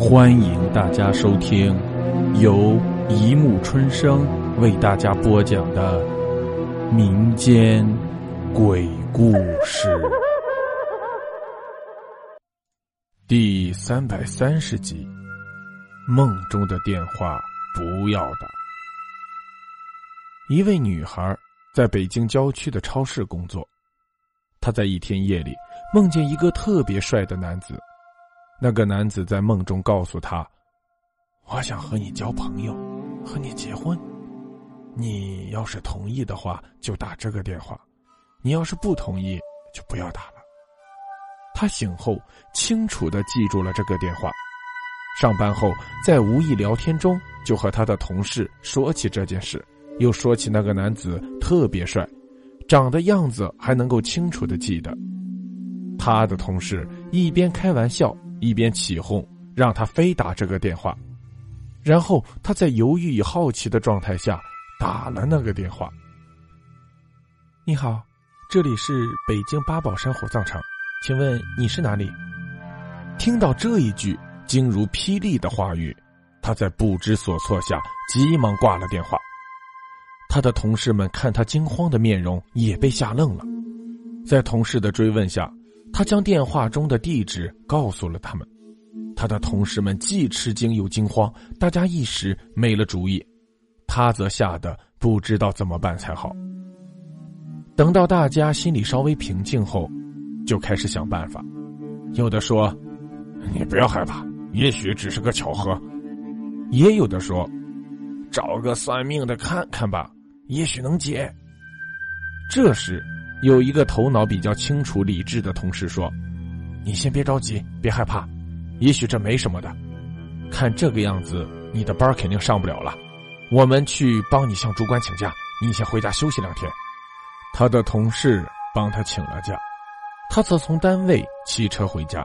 欢迎大家收听由一木春生为大家播讲的民间鬼故事第三百三十集：梦中的电话不要打。一位女孩在北京郊区的超市工作，她在一天夜里梦见一个特别帅的男子。那个男子在梦中告诉他：“我想和你交朋友，和你结婚。你要是同意的话，就打这个电话；你要是不同意，就不要打了。”他醒后清楚的记住了这个电话。上班后，在无意聊天中，就和他的同事说起这件事，又说起那个男子特别帅，长的样子还能够清楚的记得。他的同事一边开玩笑。一边起哄，让他非打这个电话，然后他在犹豫与好奇的状态下打了那个电话。你好，这里是北京八宝山火葬场，请问你是哪里？听到这一句惊如霹雳的话语，他在不知所措下急忙挂了电话。他的同事们看他惊慌的面容，也被吓愣了。在同事的追问下。他将电话中的地址告诉了他们，他的同事们既吃惊又惊慌，大家一时没了主意，他则吓得不知道怎么办才好。等到大家心里稍微平静后，就开始想办法。有的说：“你不要害怕，也许只是个巧合。”也有的说：“找个算命的看看吧，也许能解。”这时。有一个头脑比较清楚、理智的同事说：“你先别着急，别害怕，也许这没什么的。看这个样子，你的班肯定上不了了。我们去帮你向主管请假，你先回家休息两天。”他的同事帮他请了假，他则从单位骑车回家。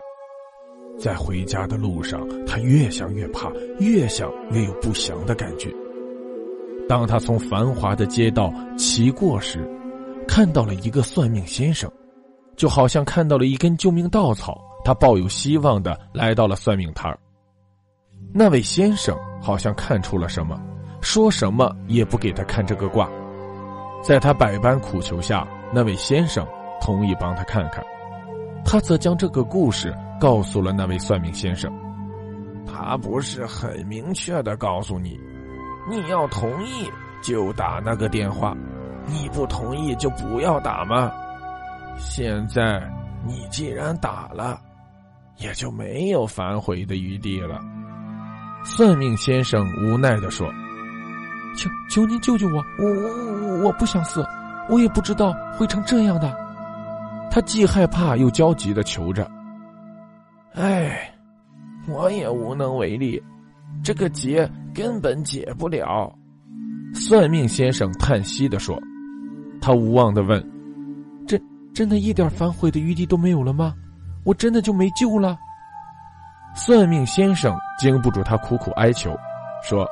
在回家的路上，他越想越怕，越想越有不祥的感觉。当他从繁华的街道骑过时，看到了一个算命先生，就好像看到了一根救命稻草。他抱有希望的来到了算命摊儿那位先生好像看出了什么，说什么也不给他看这个卦。在他百般苦求下，那位先生同意帮他看看。他则将这个故事告诉了那位算命先生。他不是很明确的告诉你，你要同意就打那个电话。你不同意就不要打嘛？现在你既然打了，也就没有反悔的余地了。算命先生无奈的说：“求求您救救我，我我我我不想死，我也不知道会成这样的。”他既害怕又焦急的求着：“哎，我也无能为力，这个结根本解不了。”算命先生叹息的说。他无望的问：“真真的一点反悔的余地都没有了吗？我真的就没救了？”算命先生经不住他苦苦哀求，说：“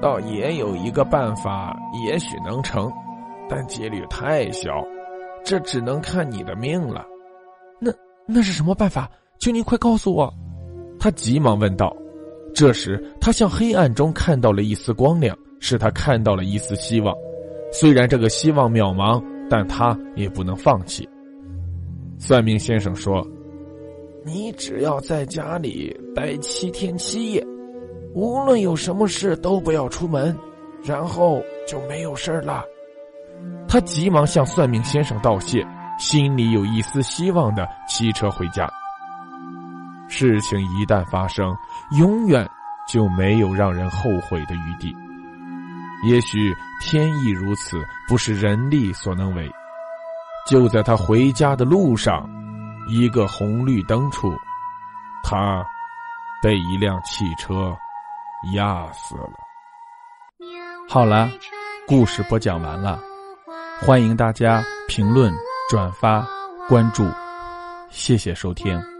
倒也有一个办法，也许能成，但几率太小，这只能看你的命了。”那那是什么办法？求您快告诉我！他急忙问道。这时，他向黑暗中看到了一丝光亮，使他看到了一丝希望。虽然这个希望渺茫，但他也不能放弃。算命先生说：“你只要在家里待七天七夜，无论有什么事都不要出门，然后就没有事了。”他急忙向算命先生道谢，心里有一丝希望的骑车回家。事情一旦发生，永远就没有让人后悔的余地。也许天意如此，不是人力所能为。就在他回家的路上，一个红绿灯处，他被一辆汽车压死了。好了，故事播讲完了，欢迎大家评论、转发、关注，谢谢收听。